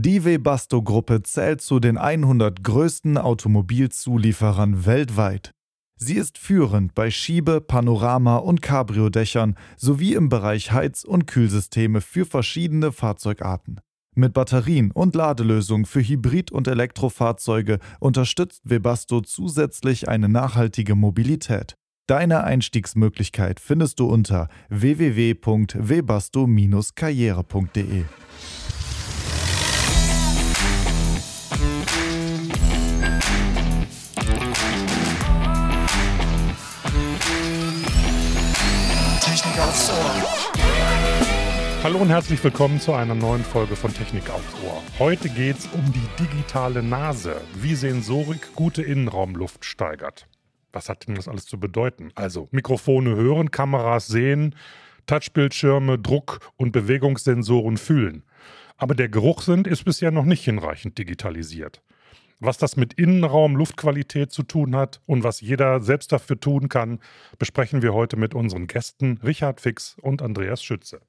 Die Webasto-Gruppe zählt zu den 100 größten Automobilzulieferern weltweit. Sie ist führend bei Schiebe-, Panorama- und Cabrio-Dächern sowie im Bereich Heiz- und Kühlsysteme für verschiedene Fahrzeugarten. Mit Batterien und Ladelösungen für Hybrid- und Elektrofahrzeuge unterstützt Webasto zusätzlich eine nachhaltige Mobilität. Deine Einstiegsmöglichkeit findest du unter www.webasto-karriere.de. Hallo und herzlich willkommen zu einer neuen Folge von Technik aufs Ohr. Heute geht es um die digitale Nase, wie Sensorik gute Innenraumluft steigert. Was hat denn das alles zu bedeuten? Also Mikrofone hören, Kameras sehen, Touchbildschirme, Druck- und Bewegungssensoren fühlen. Aber der Geruchssinn ist bisher noch nicht hinreichend digitalisiert. Was das mit Innenraum, Luftqualität zu tun hat und was jeder selbst dafür tun kann, besprechen wir heute mit unseren Gästen Richard Fix und Andreas Schütze.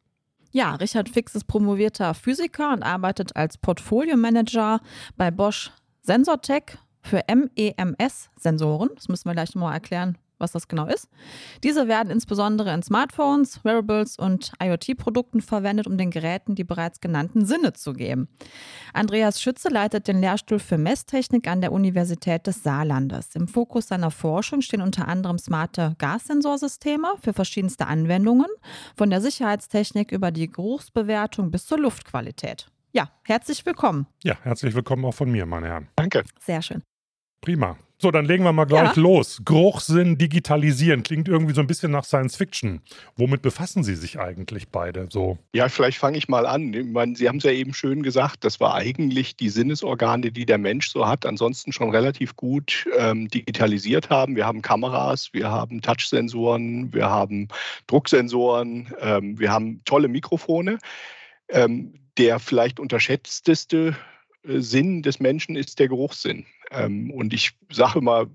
Ja, Richard Fix ist promovierter Physiker und arbeitet als Portfolio-Manager bei Bosch Sensortech für MEMS-Sensoren. Das müssen wir gleich nochmal erklären, was das genau ist. Diese werden insbesondere in Smartphones, Wearables und IoT-Produkten verwendet, um den Geräten die bereits genannten Sinne zu geben. Andreas Schütze leitet den Lehrstuhl für Messtechnik an der Universität des Saarlandes. Im Fokus seiner Forschung stehen unter anderem smarte Gassensorsysteme für verschiedenste Anwendungen, von der Sicherheitstechnik über die Geruchsbewertung bis zur Luftqualität. Ja, herzlich willkommen. Ja, herzlich willkommen auch von mir, meine Herren. Danke. Sehr schön. Prima. So, dann legen wir mal gleich Ja. los. Geruchssinn digitalisieren klingt irgendwie so ein bisschen nach Science Fiction. Womit befassen Sie sich eigentlich beide so? Ja, vielleicht fange ich mal an. Ich meine, Sie haben es ja eben schön gesagt, das war eigentlich die Sinnesorgane, die der Mensch so hat, ansonsten schon relativ gut ähm, digitalisiert haben. Wir haben Kameras, wir haben Touchsensoren, wir haben Drucksensoren, ähm, wir haben tolle Mikrofone. Ähm, der vielleicht unterschätzteste Sinn des Menschen ist der Geruchssinn. Ähm, und ich sage mal,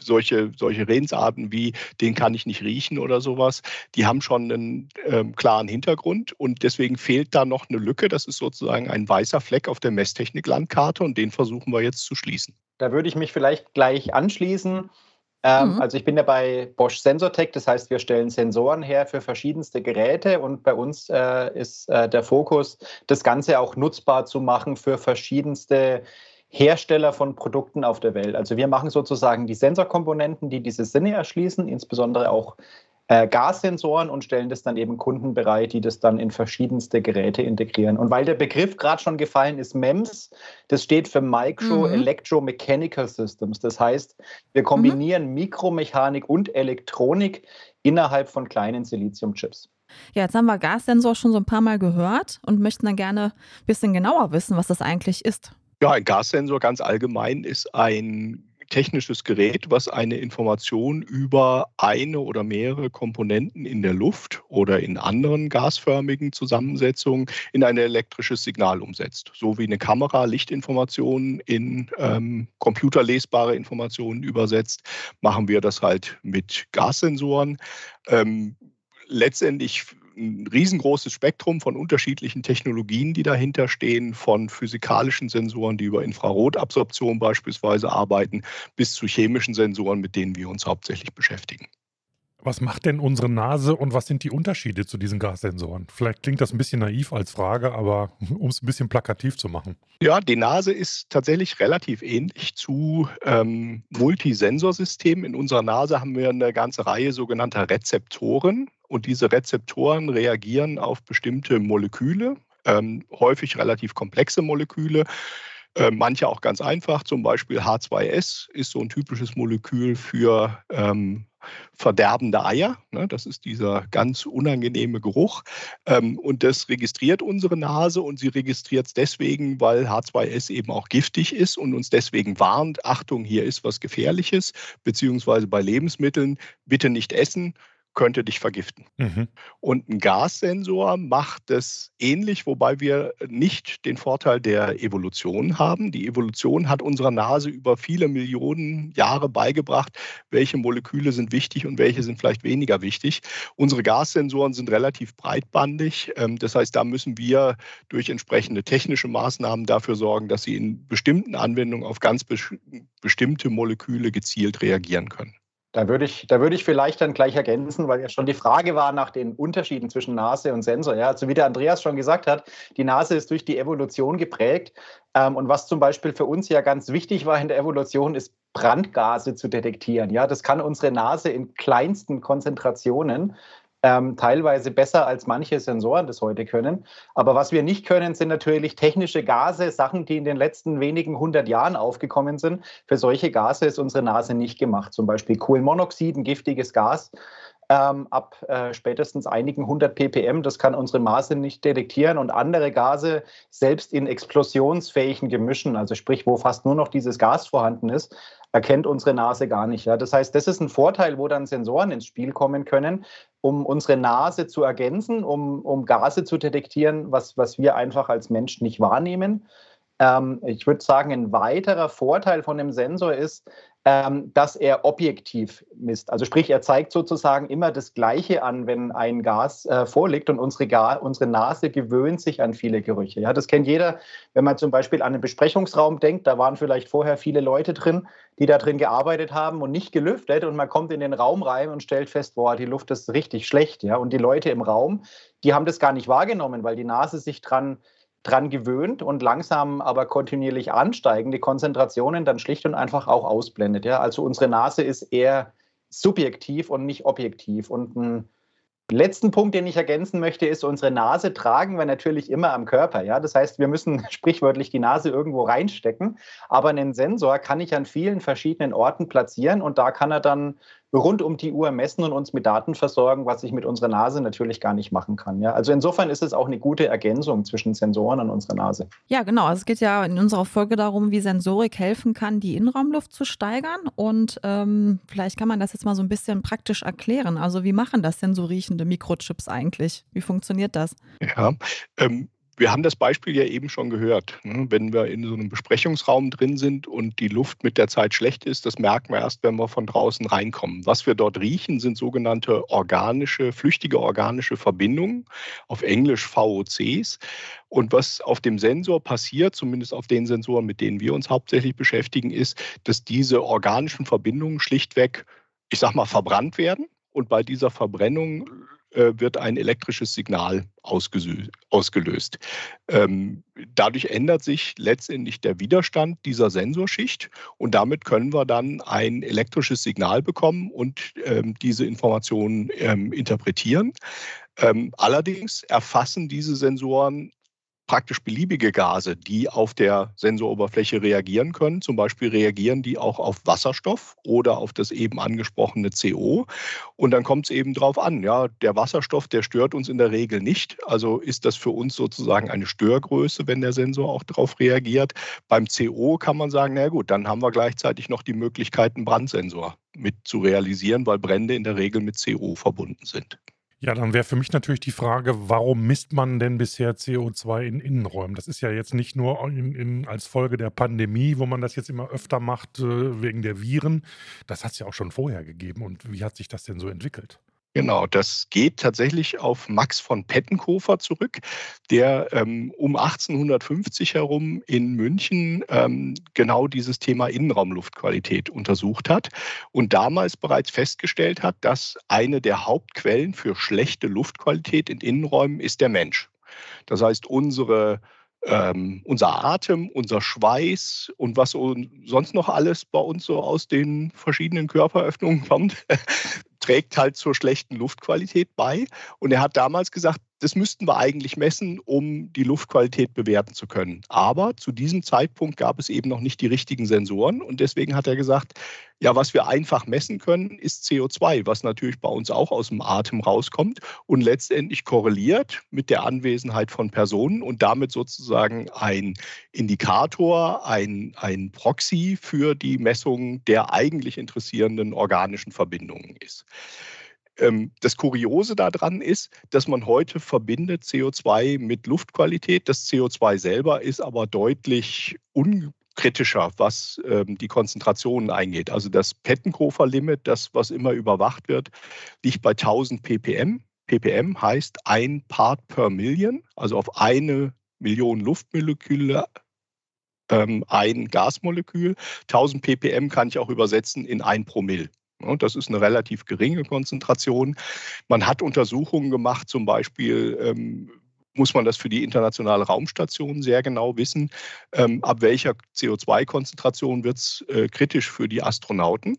solche, solche Redensarten wie, den kann ich nicht riechen oder sowas, die haben schon einen ähm, klaren Hintergrund und deswegen fehlt da noch eine Lücke. Das ist sozusagen ein weißer Fleck auf der Messtechnik-Landkarte und den versuchen wir jetzt zu schließen. Da würde ich mich vielleicht gleich anschließen. Ähm, Mhm. Also ich bin ja bei Bosch Sensortech, das heißt, wir stellen Sensoren her für verschiedenste Geräte und bei uns äh, ist äh, der Fokus, das Ganze auch nutzbar zu machen für verschiedenste Hersteller von Produkten auf der Welt. Also wir machen sozusagen die Sensorkomponenten, die diese Sinne erschließen, insbesondere auch äh, Gassensoren und stellen das dann eben Kunden bereit, die das dann in verschiedenste Geräte integrieren. Und weil der Begriff gerade schon gefallen ist, MEMS, das steht für Micro Mhm. Electromechanical Systems. Das heißt, wir kombinieren Mikromechanik und Elektronik innerhalb von kleinen Siliziumchips. Ja, jetzt haben wir Gassensor schon so ein paar Mal gehört und möchten dann gerne ein bisschen genauer wissen, was das eigentlich ist. Ja, ein Gassensor ganz allgemein ist ein technisches Gerät, was eine Information über eine oder mehrere Komponenten in der Luft oder in anderen gasförmigen Zusammensetzungen in ein elektrisches Signal umsetzt. So wie eine Kamera Lichtinformationen in ähm, computerlesbare Informationen übersetzt, machen wir das halt mit Gassensoren. Ähm, letztendlich ein riesengroßes Spektrum von unterschiedlichen Technologien, die dahinter stehen, von physikalischen Sensoren, die über Infrarotabsorption beispielsweise arbeiten, bis zu chemischen Sensoren, mit denen wir uns hauptsächlich beschäftigen. Was macht denn unsere Nase und was sind die Unterschiede zu diesen Gassensoren? Vielleicht klingt das ein bisschen naiv als Frage, aber um es ein bisschen plakativ zu machen. Ja, die Nase ist tatsächlich relativ ähnlich zu ähm, Multisensorsystemen. In unserer Nase haben wir eine ganze Reihe sogenannter Rezeptoren und diese Rezeptoren reagieren auf bestimmte Moleküle, ähm, häufig relativ komplexe Moleküle. Äh, manche auch ganz einfach, zum Beispiel H2S ist so ein typisches Molekül für ähm, verderbende Eier. Ne? Das ist dieser ganz unangenehme Geruch. Ähm, und das registriert unsere Nase und sie registriert es deswegen, weil H2S eben auch giftig ist und uns deswegen warnt, Achtung, hier ist was Gefährliches, beziehungsweise bei Lebensmitteln bitte nicht essen, könnte dich vergiften. Mhm. Und ein Gassensor macht es ähnlich, wobei wir nicht den Vorteil der Evolution haben. Die Evolution hat unserer Nase über viele Millionen Jahre beigebracht, welche Moleküle sind wichtig und welche sind vielleicht weniger wichtig. Unsere Gassensoren sind relativ breitbandig. Ähm, das heißt, da müssen wir durch entsprechende technische Maßnahmen dafür sorgen, dass sie in bestimmten Anwendungen auf ganz bestimmte Moleküle gezielt reagieren können. Da würde ich, da würde ich vielleicht dann gleich ergänzen, weil ja schon die Frage war nach den Unterschieden zwischen Nase und Sensor. Ja, also wie der Andreas schon gesagt hat, die Nase ist durch die Evolution geprägt. Ähm, und was zum Beispiel für uns ja ganz wichtig war in der Evolution, ist Brandgase zu detektieren. Ja, das kann unsere Nase in kleinsten Konzentrationen ähm, teilweise besser als manche Sensoren das heute können. Aber was wir nicht können, sind natürlich technische Gase, Sachen, die in den letzten wenigen hundert Jahren aufgekommen sind. Für solche Gase ist unsere Nase nicht gemacht. Zum Beispiel Kohlenmonoxid, ein giftiges Gas. Ähm, ab äh, spätestens einigen hundert ppm. Das kann unsere Nase nicht detektieren und andere Gase, selbst in explosionsfähigen Gemischen, also sprich, wo fast nur noch dieses Gas vorhanden ist, erkennt unsere Nase gar nicht. Ja. Das heißt, das ist ein Vorteil, wo dann Sensoren ins Spiel kommen können, um unsere Nase zu ergänzen, um, um Gase zu detektieren, was, was wir einfach als Mensch nicht wahrnehmen. Ähm, ich würde sagen, ein weiterer Vorteil von dem Sensor ist, ähm, dass er objektiv misst. Also sprich, er zeigt sozusagen immer das Gleiche an, wenn ein Gas äh, vorliegt und unsere, Ga unsere Nase gewöhnt sich an viele Gerüche. Ja, das kennt jeder, wenn man zum Beispiel an einen Besprechungsraum denkt, da waren vielleicht vorher viele Leute drin, die da drin gearbeitet haben und nicht gelüftet und man kommt in den Raum rein und stellt fest, boah, die Luft ist richtig schlecht. Ja, und die Leute im Raum, die haben das gar nicht wahrgenommen, weil die Nase sich dran dran gewöhnt und langsam aber kontinuierlich ansteigende Konzentrationen dann schlicht und einfach auch ausblendet. Ja? Also unsere Nase ist eher subjektiv und nicht objektiv. Und ein letzten Punkt, den ich ergänzen möchte, ist, unsere Nase tragen wir natürlich immer am Körper. Ja? Das heißt, wir müssen sprichwörtlich die Nase irgendwo reinstecken. Aber einen Sensor kann ich an vielen verschiedenen Orten platzieren und da kann er dann rund um die Uhr messen und uns mit Daten versorgen, was ich mit unserer Nase natürlich gar nicht machen kann. Ja? Also insofern ist es auch eine gute Ergänzung zwischen Sensoren und unserer Nase. Ja, genau. Also es geht ja in unserer Folge darum, wie Sensorik helfen kann, die Innenraumluft zu steigern. Und ähm, vielleicht kann man das jetzt mal so ein bisschen praktisch erklären. Also wie machen das denn so riechende Mikrochips eigentlich? Wie funktioniert das? Ja, ähm, wir haben das Beispiel ja eben schon gehört. Ne? Wenn wir in so einem Besprechungsraum drin sind und die Luft mit der Zeit schlecht ist, das merken wir erst, wenn wir von draußen reinkommen. Was wir dort riechen, sind sogenannte organische, flüchtige organische Verbindungen, auf Englisch VOCs. Und was auf dem Sensor passiert, zumindest auf den Sensoren, mit denen wir uns hauptsächlich beschäftigen, ist, dass diese organischen Verbindungen schlichtweg, ich sag mal, verbrannt werden. Und bei dieser Verbrennung wird ein elektrisches Signal ausgelöst. Ähm, dadurch ändert sich letztendlich der Widerstand dieser Sensorschicht und damit können wir dann ein elektrisches Signal bekommen und ähm, diese Informationen ähm, interpretieren. allerdings erfassen diese Sensoren praktisch beliebige Gase, die auf der Sensoroberfläche reagieren können. Zum Beispiel reagieren die auch auf Wasserstoff oder auf das eben angesprochene CO. Und dann kommt es eben darauf an, ja, der Wasserstoff, der stört uns in der Regel nicht. Also ist das für uns sozusagen eine Störgröße, wenn der Sensor auch darauf reagiert. Beim CO kann man sagen, na gut, dann haben wir gleichzeitig noch die Möglichkeit, einen Brandsensor mit zu realisieren, weil Brände in der Regel mit CO verbunden sind. Ja, dann wäre für mich natürlich die Frage, warum misst man denn bisher CO2 in Innenräumen? Das ist ja jetzt nicht nur in, in, als Folge der Pandemie, wo man das jetzt immer öfter macht äh, wegen der Viren. Das hat es ja auch schon vorher gegeben. Und wie hat sich das denn so entwickelt? Genau, das geht tatsächlich auf Max von Pettenkofer zurück, der ähm, um 1850 herum in München ähm, genau dieses Thema Innenraumluftqualität untersucht hat und damals bereits festgestellt hat, dass eine der Hauptquellen für schlechte Luftqualität in Innenräumen ist der Mensch. Das heißt, unsere ähm, unser Atem, unser Schweiß und was sonst noch alles bei uns so aus den verschiedenen Körperöffnungen kommt, trägt halt zur schlechten Luftqualität bei. Und er hat damals gesagt, das müssten wir eigentlich messen, um die Luftqualität bewerten zu können. Aber zu diesem Zeitpunkt gab es eben noch nicht die richtigen Sensoren. Und deswegen hat er gesagt, ja, was wir einfach messen können, ist CO2, was natürlich bei uns auch aus dem Atem rauskommt und letztendlich korreliert mit der Anwesenheit von Personen und damit sozusagen ein Indikator, ein, ein Proxy für die Messung der eigentlich interessierenden organischen Verbindungen ist. Ähm, das Kuriose daran ist, dass man heute verbindet CO2 mit Luftqualität. Das CO2 selber ist aber deutlich unkritischer, was ähm, die Konzentrationen eingeht. Also das Pettenkofer-Limit, das, was immer überwacht wird, liegt bei 1000 ppm. ppm heißt ein Part per Million, also auf eine Million Luftmoleküle ähm, ein Gasmolekül. 1000 ppm kann ich auch übersetzen in ein Promille. Das ist eine relativ geringe Konzentration. Man hat Untersuchungen gemacht, zum Beispiel ähm, muss man das für die internationale Raumstation sehr genau wissen, ähm, ab welcher CO2-Konzentration wird es äh, kritisch für die Astronauten.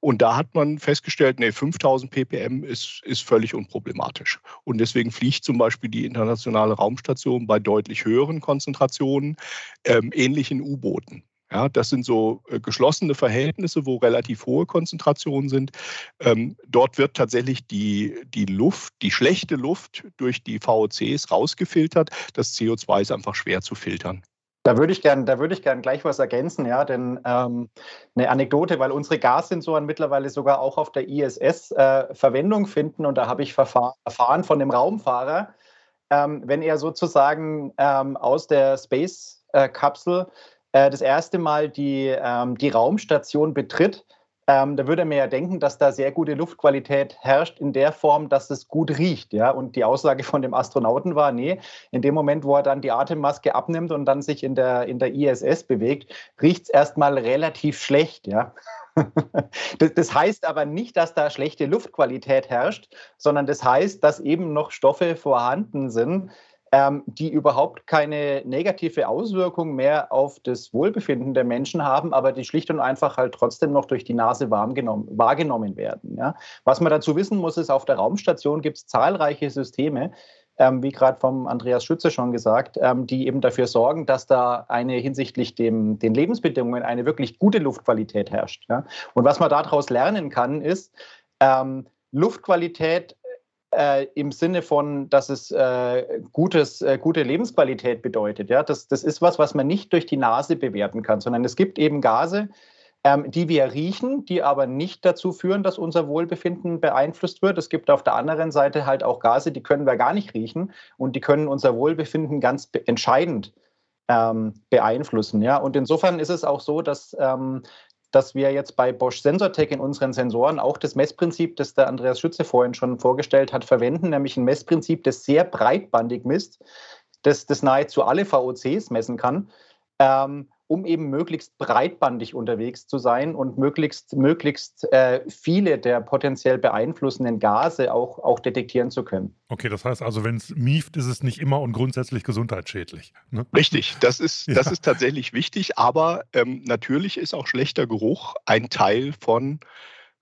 Und da hat man festgestellt, nee, 5000 ppm ist, ist völlig unproblematisch. Und deswegen fliegt zum Beispiel die internationale Raumstation bei deutlich höheren Konzentrationen, ähm, ähnlich in U-Booten. Ja, das sind so äh, geschlossene Verhältnisse, wo relativ hohe Konzentrationen sind. Ähm, dort wird tatsächlich die, die Luft, die schlechte Luft durch die VOCs rausgefiltert. Das CO2 ist einfach schwer zu filtern. Da würde ich gerne, da gern gleich was ergänzen, ja, denn ähm, eine Anekdote, weil unsere Gassensoren mittlerweile sogar auch auf der ISS äh, Verwendung finden und da habe ich erfahren von dem Raumfahrer, ähm, wenn er sozusagen ähm, aus der Space-Kapsel äh, das erste Mal die, ähm, die Raumstation betritt, ähm, da würde man ja denken, dass da sehr gute Luftqualität herrscht in der Form, dass es gut riecht. Ja? Und die Aussage von dem Astronauten war, nee, in dem Moment, wo er dann die Atemmaske abnimmt und dann sich in der, in der ISS bewegt, riecht es erstmal relativ schlecht. Ja? das, das heißt aber nicht, dass da schlechte Luftqualität herrscht, sondern das heißt, dass eben noch Stoffe vorhanden sind, die überhaupt keine negative Auswirkung mehr auf das Wohlbefinden der Menschen haben, aber die schlicht und einfach halt trotzdem noch durch die Nase wahrgenommen werden. Ja? Was man dazu wissen muss, ist, auf der Raumstation gibt es zahlreiche Systeme, ähm, wie gerade vom Andreas Schütze schon gesagt, ähm, die eben dafür sorgen, dass da eine hinsichtlich dem, den Lebensbedingungen eine wirklich gute Luftqualität herrscht. Ja? Und was man daraus lernen kann, ist, ähm, Luftqualität äh, im Sinne von, dass es äh, gutes, äh, gute Lebensqualität bedeutet. Ja? Das, das ist was, was man nicht durch die Nase bewerten kann, sondern es gibt eben Gase, ähm, die wir riechen, die aber nicht dazu führen, dass unser Wohlbefinden beeinflusst wird. Es gibt auf der anderen Seite halt auch Gase, die können wir gar nicht riechen und die können unser Wohlbefinden ganz entscheidend ähm, beeinflussen. Ja? Und insofern ist es auch so, dass ähm, dass wir jetzt bei Bosch SensorTech in unseren Sensoren auch das Messprinzip, das der Andreas Schütze vorhin schon vorgestellt hat, verwenden, nämlich ein Messprinzip, das sehr breitbandig misst, das, das nahezu alle VOCs messen kann. Ähm, um eben möglichst breitbandig unterwegs zu sein und möglichst, möglichst äh, viele der potenziell beeinflussenden Gase auch, auch detektieren zu können. Okay, das heißt also, wenn es mieft, ist es nicht immer und grundsätzlich gesundheitsschädlich. Ne? Richtig, das ist, ja. das ist tatsächlich wichtig, aber ähm, natürlich ist auch schlechter Geruch ein Teil von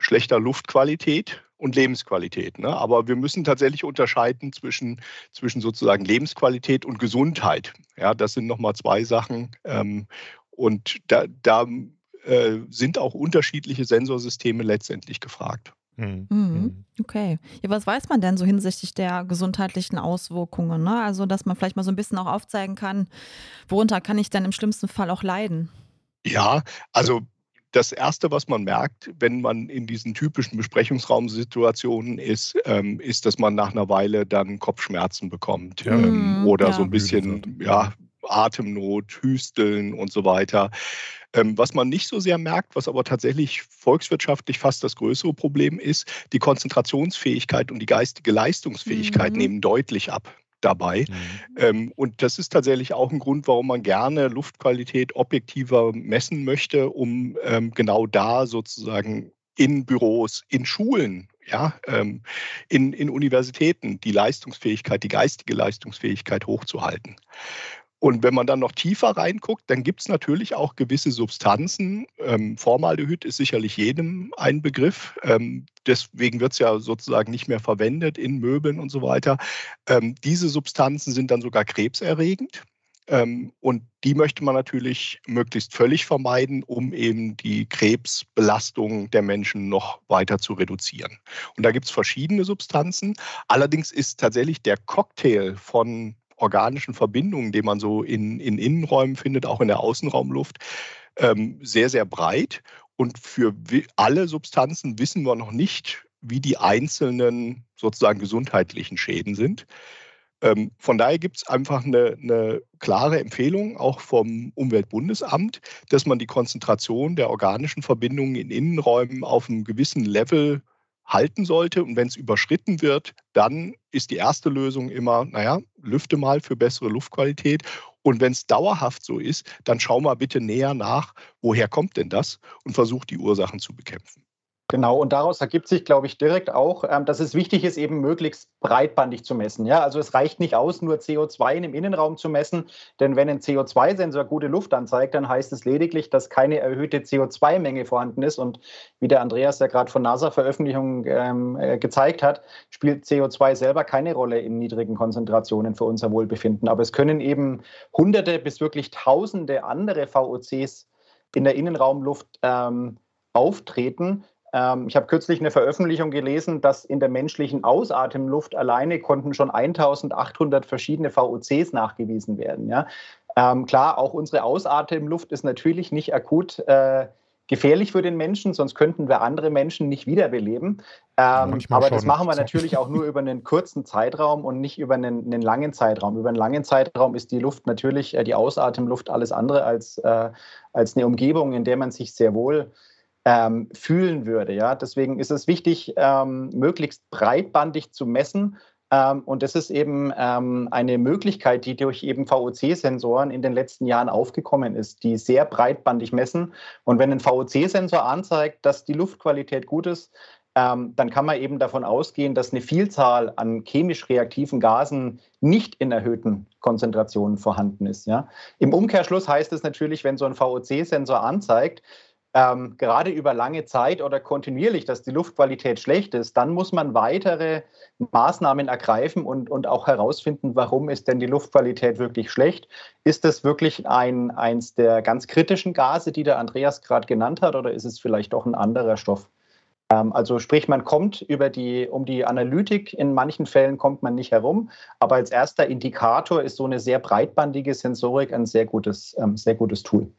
schlechter Luftqualität und Lebensqualität. Ne? Aber wir müssen tatsächlich unterscheiden zwischen, zwischen sozusagen Lebensqualität und Gesundheit. Ja, das sind nochmal zwei Sachen. Ähm, und da, da äh, sind auch unterschiedliche Sensorsysteme letztendlich gefragt. Mhm. Mhm. Okay. Ja, was weiß man denn so hinsichtlich der gesundheitlichen Auswirkungen? Ne? Also, dass man vielleicht mal so ein bisschen auch aufzeigen kann, worunter kann ich denn im schlimmsten Fall auch leiden? Ja, also das Erste, was man merkt, wenn man in diesen typischen Besprechungsraumsituationen ist, ähm, ist, dass man nach einer Weile dann Kopfschmerzen bekommt ja. ähm, oder ja. so ein bisschen ja, Atemnot, Hüsteln und so weiter. Ähm, was man nicht so sehr merkt, was aber tatsächlich volkswirtschaftlich fast das größere Problem ist, die Konzentrationsfähigkeit und die geistige Leistungsfähigkeit mhm. nehmen deutlich ab dabei. Mhm. Ähm, und das ist tatsächlich auch ein Grund, warum man gerne Luftqualität objektiver messen möchte, um ähm, genau da sozusagen in Büros, in Schulen, ja, ähm, in, in Universitäten die Leistungsfähigkeit, die geistige Leistungsfähigkeit hochzuhalten. Und wenn man dann noch tiefer reinguckt, dann gibt es natürlich auch gewisse Substanzen. Ähm, Formaldehyd ist sicherlich jedem ein Begriff. Ähm, deswegen wird es ja sozusagen nicht mehr verwendet in Möbeln und so weiter. Ähm, diese Substanzen sind dann sogar krebserregend. Ähm, und die möchte man natürlich möglichst völlig vermeiden, um eben die Krebsbelastung der Menschen noch weiter zu reduzieren. Und da gibt es verschiedene Substanzen. Allerdings ist tatsächlich der Cocktail von organischen Verbindungen, die man so in, in Innenräumen findet, auch in der Außenraumluft, ähm, sehr, sehr breit. Und für alle Substanzen wissen wir noch nicht, wie die einzelnen sozusagen gesundheitlichen Schäden sind. Ähm, von daher gibt es einfach eine, eine, klare Empfehlung auch vom Umweltbundesamt, dass man die Konzentration der organischen Verbindungen in Innenräumen auf einem gewissen Level halten sollte. Und wenn es überschritten wird, dann ist die erste Lösung immer, naja, lüfte mal für bessere Luftqualität. Und wenn es dauerhaft so ist, dann schau mal bitte näher nach, woher kommt denn das und versuch die Ursachen zu bekämpfen. Genau, und daraus ergibt sich, glaube ich, direkt auch, ähm, dass es wichtig ist, eben möglichst breitbandig zu messen. Ja, also es reicht nicht aus, nur CO2 im Innenraum zu messen, denn wenn ein CO2-Sensor gute Luft anzeigt, dann heißt es lediglich, dass keine erhöhte CO2-Menge vorhanden ist. Und wie der Andreas ja gerade von NASA-Veröffentlichungen ähm, äh, gezeigt hat, spielt CO2 selber keine Rolle in niedrigen Konzentrationen für unser Wohlbefinden. Aber es können eben hunderte bis wirklich tausende andere VOCs in der Innenraumluft ähm, auftreten, ähm, ich habe kürzlich eine Veröffentlichung gelesen, dass in der menschlichen Ausatemluft alleine konnten schon 1800 verschiedene VOCs nachgewiesen werden. Ja? Ähm, klar, auch unsere Ausatemluft ist natürlich nicht akut äh, gefährlich für den Menschen, sonst könnten wir andere Menschen nicht wiederbeleben. Ähm, aber das machen wir natürlich auch nur über einen kurzen Zeitraum und nicht über einen, einen, langen Zeitraum. Über einen langen Zeitraum ist die Luft natürlich, äh, die Ausatemluft, alles andere als, äh, als eine Umgebung, in der man sich sehr wohl ähm, fühlen würde. Ja? Deswegen ist es wichtig, ähm, möglichst breitbandig zu messen. Ähm, und das ist eben ähm, eine Möglichkeit, die durch eben VOC-Sensoren in den letzten Jahren aufgekommen ist, die sehr breitbandig messen. Und wenn ein VOC-Sensor anzeigt, dass die Luftqualität gut ist, ähm, dann kann man eben davon ausgehen, dass eine Vielzahl an chemisch reaktiven Gasen nicht in erhöhten Konzentrationen vorhanden ist. Ja? Im Umkehrschluss heißt es natürlich, wenn so ein VOC-Sensor anzeigt, ähm, gerade über lange Zeit oder kontinuierlich, dass die Luftqualität schlecht ist, dann muss man weitere Maßnahmen ergreifen und, und auch herausfinden, warum ist denn die Luftqualität wirklich schlecht? Ist das wirklich ein, eins der ganz kritischen Gase, die der Andreas gerade genannt hat, oder ist es vielleicht doch ein anderer Stoff? Ähm, also sprich, man kommt über die, um die Analytik, in manchen Fällen kommt man nicht herum, aber als erster Indikator ist so eine sehr breitbandige Sensorik ein sehr gutes, ähm, sehr gutes Tool.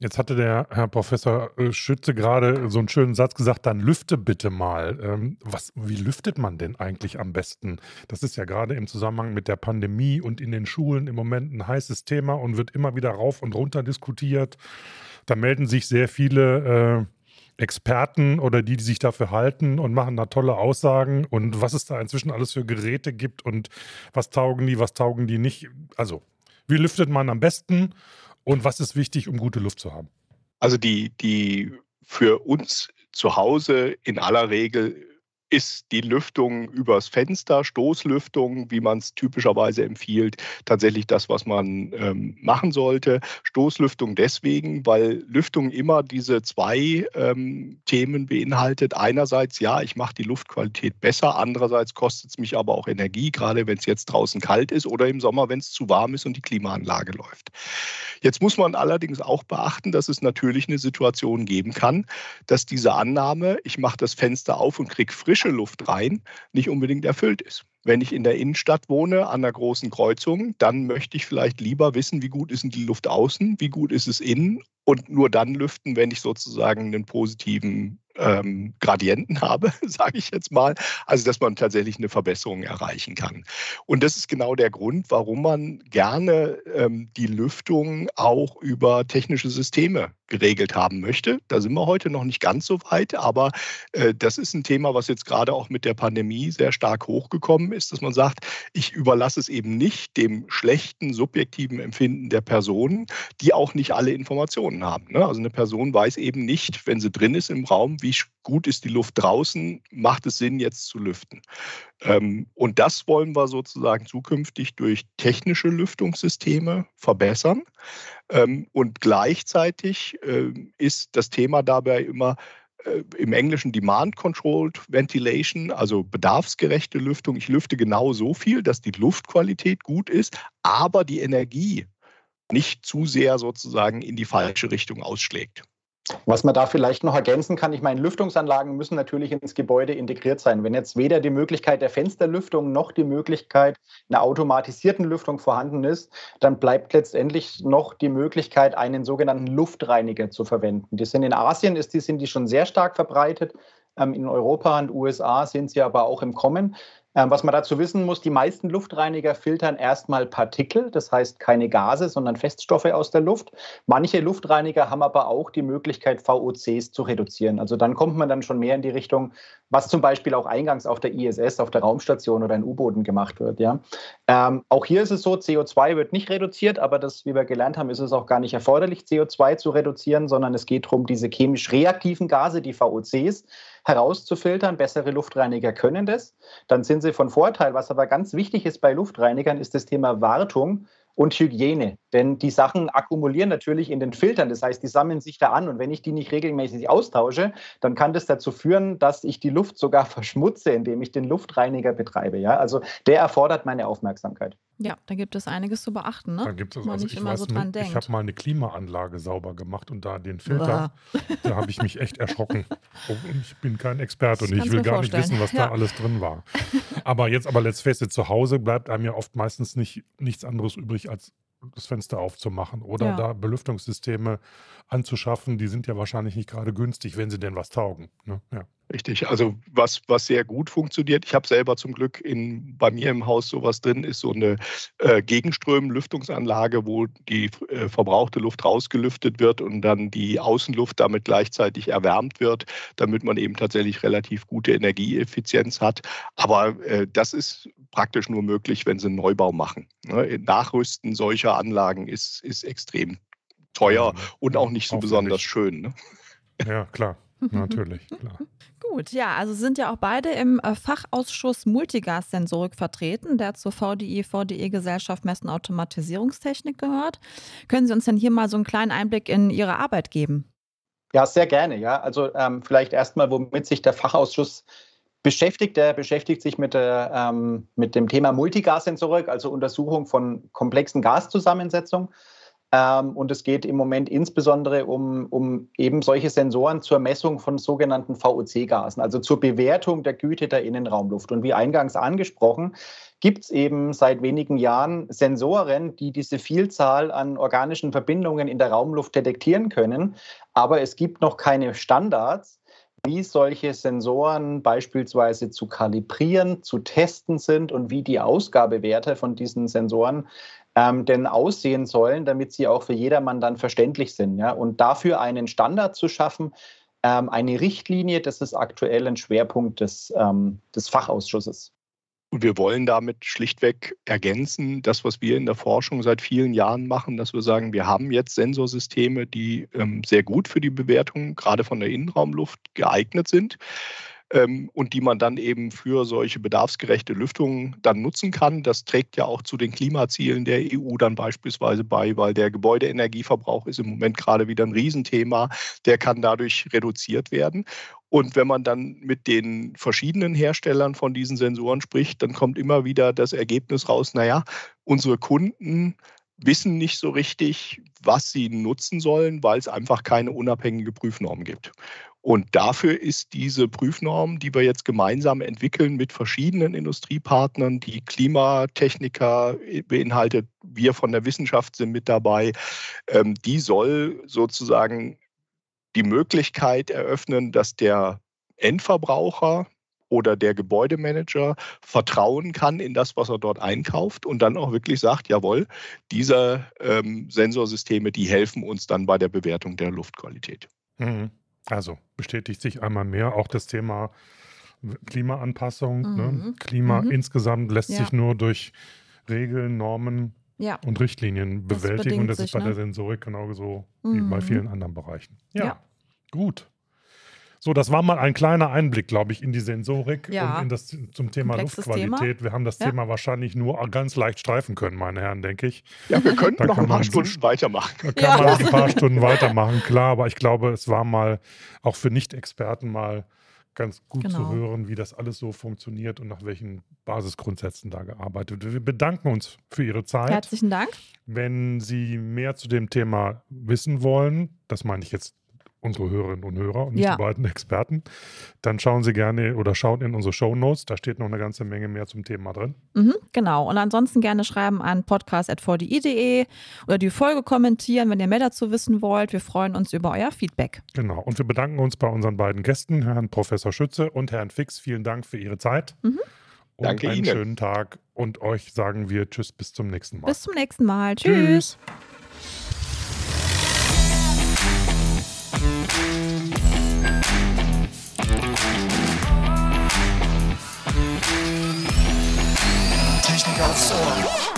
Jetzt hatte der Herr Professor äh, Schütze gerade so einen schönen Satz gesagt, dann lüfte bitte mal. Ähm, was, wie lüftet man denn eigentlich am besten? Das ist ja gerade im Zusammenhang mit der Pandemie und in den Schulen im Moment ein heißes Thema und wird immer wieder rauf und runter diskutiert. Da melden sich sehr viele äh, Experten oder die, die sich dafür halten und machen da tolle Aussagen und was es da inzwischen alles für Geräte gibt und was taugen die, was taugen die nicht. Also, wie lüftet man am besten? Und was ist wichtig, um gute Luft zu haben? Also die, die für uns zu Hause in aller Regel ist die Lüftung übers Fenster, Stoßlüftung, wie man es typischerweise empfiehlt, tatsächlich das, was man ähm, machen sollte. Stoßlüftung deswegen, weil Lüftung immer diese zwei ähm, Themen beinhaltet. Einerseits, ja, ich mache die Luftqualität besser, andererseits kostet es mich aber auch Energie, gerade wenn es jetzt draußen kalt ist oder im Sommer, wenn es zu warm ist und die Klimaanlage läuft. Jetzt muss man allerdings auch beachten, dass es natürlich eine Situation geben kann, dass diese Annahme, ich mache das Fenster auf und kriege frische Luft rein, nicht unbedingt erfüllt ist. Wenn ich in der Innenstadt wohne, an einer großen Kreuzung, dann möchte ich vielleicht lieber wissen, wie gut ist denn die Luft außen, wie gut ist es innen und nur dann lüften, wenn ich sozusagen einen positiven ähm, Gradienten habe, sage ich jetzt mal. Also dass man tatsächlich eine Verbesserung erreichen kann. Und das ist genau der Grund, warum man gerne ähm, die Lüftung auch über technische Systeme geregelt haben möchte. Da sind wir heute noch nicht ganz so weit, aber äh, das ist ein Thema, was jetzt gerade auch mit der Pandemie sehr stark hochgekommen ist, dass man sagt, ich überlasse es eben nicht dem schlechten subjektiven Empfinden der Personen, die auch nicht alle Informationen haben. Ne? Also eine Person weiß eben nicht, wenn sie drin ist im Raum, wie wie gut ist die Luft draußen, macht es Sinn, jetzt zu lüften. Ähm, und das wollen wir sozusagen zukünftig durch technische Lüftungssysteme verbessern. Ähm, und gleichzeitig ähm, ist das Thema dabei immer, äh, im Englischen Demand Controlled Ventilation, also bedarfsgerechte Lüftung. Ich lüfte genau so viel, dass die Luftqualität gut ist, aber die Energie nicht zu sehr sozusagen in die falsche Richtung ausschlägt. Was man da vielleicht noch ergänzen kann, ich meine, Lüftungsanlagen müssen natürlich ins Gebäude integriert sein. Wenn jetzt weder die Möglichkeit der Fensterlüftung noch die Möglichkeit einer automatisierten Lüftung vorhanden ist, dann bleibt letztendlich noch die Möglichkeit, einen sogenannten Luftreiniger zu verwenden. Die sind in Asien, ist die, sind die schon sehr stark verbreitet. Ähm, in Europa und USA sind sie aber auch im Kommen. Ähm, was man dazu wissen muss, die meisten Luftreiniger filtern erstmal Partikel, das heißt keine Gase, sondern Feststoffe aus der Luft. Manche Luftreiniger haben aber auch die Möglichkeit, VOCs zu reduzieren. Also dann kommt man dann schon mehr in die Richtung, was zum Beispiel auch eingangs auf der ISS, auf der Raumstation oder in U-Booten gemacht wird. Ja. Ähm, auch hier ist es so, CO2 wird nicht reduziert, aber das, wie wir gelernt haben, ist es auch gar nicht erforderlich, CO2 zu reduzieren, sondern es geht darum, diese chemisch reaktiven Gase, die VOCs, herauszufiltern. Bessere Luftreiniger können das. Dann sind sie von Vorteil. Was aber ganz wichtig ist bei Luftreinigern, ist das Thema Wartung und Hygiene. Denn die Sachen akkumulieren natürlich in den Filtern. Das heißt, die sammeln sich da an. Und wenn ich die nicht regelmäßig austausche, dann kann das dazu führen, dass ich die Luft sogar verschmutze, indem ich den Luftreiniger betreibe. Ja? Also der erfordert meine Aufmerksamkeit. Ja, da gibt es einiges zu beachten, ne? Da gibt es, also nicht ich immer weiß so nicht, dran denkt. ich habe mal eine Klimaanlage sauber gemacht und da den Filter, da habe ich mich echt erschrocken. Oh, ich bin kein Experte und ich will gar nicht vorstellen. wissen, was Ja. da alles drin war. Aber jetzt aber let's face it, zu Hause bleibt einem ja oft meistens nicht nichts anderes übrig, als das Fenster aufzumachen oder Ja. da Belüftungssysteme anzuschaffen. Die sind ja wahrscheinlich nicht gerade günstig, wenn sie denn was taugen. Ne? Ja. Richtig, also was, was sehr gut funktioniert, ich habe selber zum Glück in, bei mir im Haus sowas drin, ist so eine äh, Gegenström-Lüftungsanlage, wo die äh, verbrauchte Luft rausgelüftet wird und dann die Außenluft damit gleichzeitig erwärmt wird, damit man eben tatsächlich relativ gute Energieeffizienz hat. Aber äh, das ist praktisch nur möglich, wenn sie einen Neubau machen. Ne? Nachrüsten solcher Anlagen ist, ist extrem teuer und auch nicht so Aufwendig. besonders schön. Ne? Ja, klar. Natürlich, klar. Gut, ja, also sind ja auch beide im äh, Fachausschuss Multigas-Sensorik vertreten, der zur VDI, VDE-Gesellschaft Messen Automatisierungstechnik gehört. Können Sie uns denn hier mal so einen kleinen Einblick in Ihre Arbeit geben? Ja, sehr gerne. Ja, also ähm, vielleicht erstmal, womit sich der Fachausschuss beschäftigt. Der beschäftigt sich mit, der, ähm, mit dem Thema Multigassensorik, also Untersuchung von komplexen Gaszusammensetzungen. Ähm, und es geht im Moment insbesondere um, um eben solche Sensoren zur Messung von sogenannten VOC-Gasen, also zur Bewertung der Güte der Innenraumluft. Und wie eingangs angesprochen, gibt es eben seit wenigen Jahren Sensoren, die diese Vielzahl an organischen Verbindungen in der Raumluft detektieren können. Aber es gibt noch keine Standards, wie solche Sensoren beispielsweise zu kalibrieren, zu testen sind und wie die Ausgabewerte von diesen Sensoren ähm, denn aussehen sollen, damit sie auch für jedermann dann verständlich sind. Ja? Und dafür einen Standard zu schaffen, ähm, eine Richtlinie, das ist aktuell ein Schwerpunkt des, ähm, des Fachausschusses. Und wir wollen damit schlichtweg ergänzen, das, was wir in der Forschung seit vielen Jahren machen, dass wir sagen, wir haben jetzt Sensorsysteme, die ähm, sehr gut für die Bewertung gerade von der Innenraumluft geeignet sind ähm, und die man dann eben für solche bedarfsgerechte Lüftung dann nutzen kann. Das trägt ja auch zu den Klimazielen der EU dann beispielsweise bei, weil der Gebäudeenergieverbrauch ist im Moment gerade wieder ein Riesenthema. Der kann dadurch reduziert werden. Und wenn man dann mit den verschiedenen Herstellern von diesen Sensoren spricht, dann kommt immer wieder das Ergebnis raus, naja, unsere Kunden wissen nicht so richtig, was sie nutzen sollen, weil es einfach keine unabhängige Prüfnorm gibt. Und dafür ist diese Prüfnorm, die wir jetzt gemeinsam entwickeln mit verschiedenen Industriepartnern, die Klimatechniker beinhaltet, wir von der Wissenschaft sind mit dabei, ähm, die soll sozusagen die Möglichkeit eröffnen, dass der Endverbraucher oder der Gebäudemanager vertrauen kann in das, was er dort einkauft und dann auch wirklich sagt, jawohl, diese ähm, Sensorsysteme, die helfen uns dann bei der Bewertung der Luftqualität. Mhm. Also bestätigt sich einmal mehr auch das Thema Klimaanpassung. Ne? Mhm. Klima Mhm. insgesamt lässt Ja. sich nur durch Regeln, Normen Ja, und Richtlinien Das bewältigen. bedingt Und das sich, ist bei ne? der Sensorik genauso wie bei Mhm. vielen anderen Bereichen. Ja, Ja. gut. So, das war mal ein kleiner Einblick, glaube ich, in die Sensorik Ja. und in das zum Thema Komplexes Luftqualität. Wir haben das Ja. Thema wahrscheinlich nur ganz leicht streifen können, meine Herren, denke ich. Ja, wir könnten Da noch ein paar Stunden weitermachen. Da kann Ja. man noch ein paar Stunden weitermachen, klar, aber ich glaube, es war mal auch für Nicht-Experten mal ganz gut zu Genau. hören, wie das alles so funktioniert und nach welchen Basisgrundsätzen da gearbeitet wird. Wir bedanken uns für Ihre Zeit. herzlichen Dank. Wenn Sie mehr zu dem Thema wissen wollen, das meine ich jetzt unsere Hörerinnen und Hörer und nicht Ja. die beiden Experten, dann schauen Sie gerne oder schauen in unsere Show Notes. Da steht noch eine ganze Menge mehr zum Thema drin. Mhm, genau. Und ansonsten gerne schreiben an podcast.vdi.de oder die Folge kommentieren, wenn ihr mehr dazu wissen wollt. Wir freuen uns über euer Feedback. Genau. Und wir bedanken uns bei unseren beiden Gästen, Herrn Professor Schütze und Herrn Fix. Vielen Dank für Ihre Zeit. Mhm. Und Danke einen Ihnen. schönen Tag. Und euch sagen wir Tschüss bis zum nächsten Mal. Bis zum nächsten Mal. Tschüss. Tschüss. 告诉我。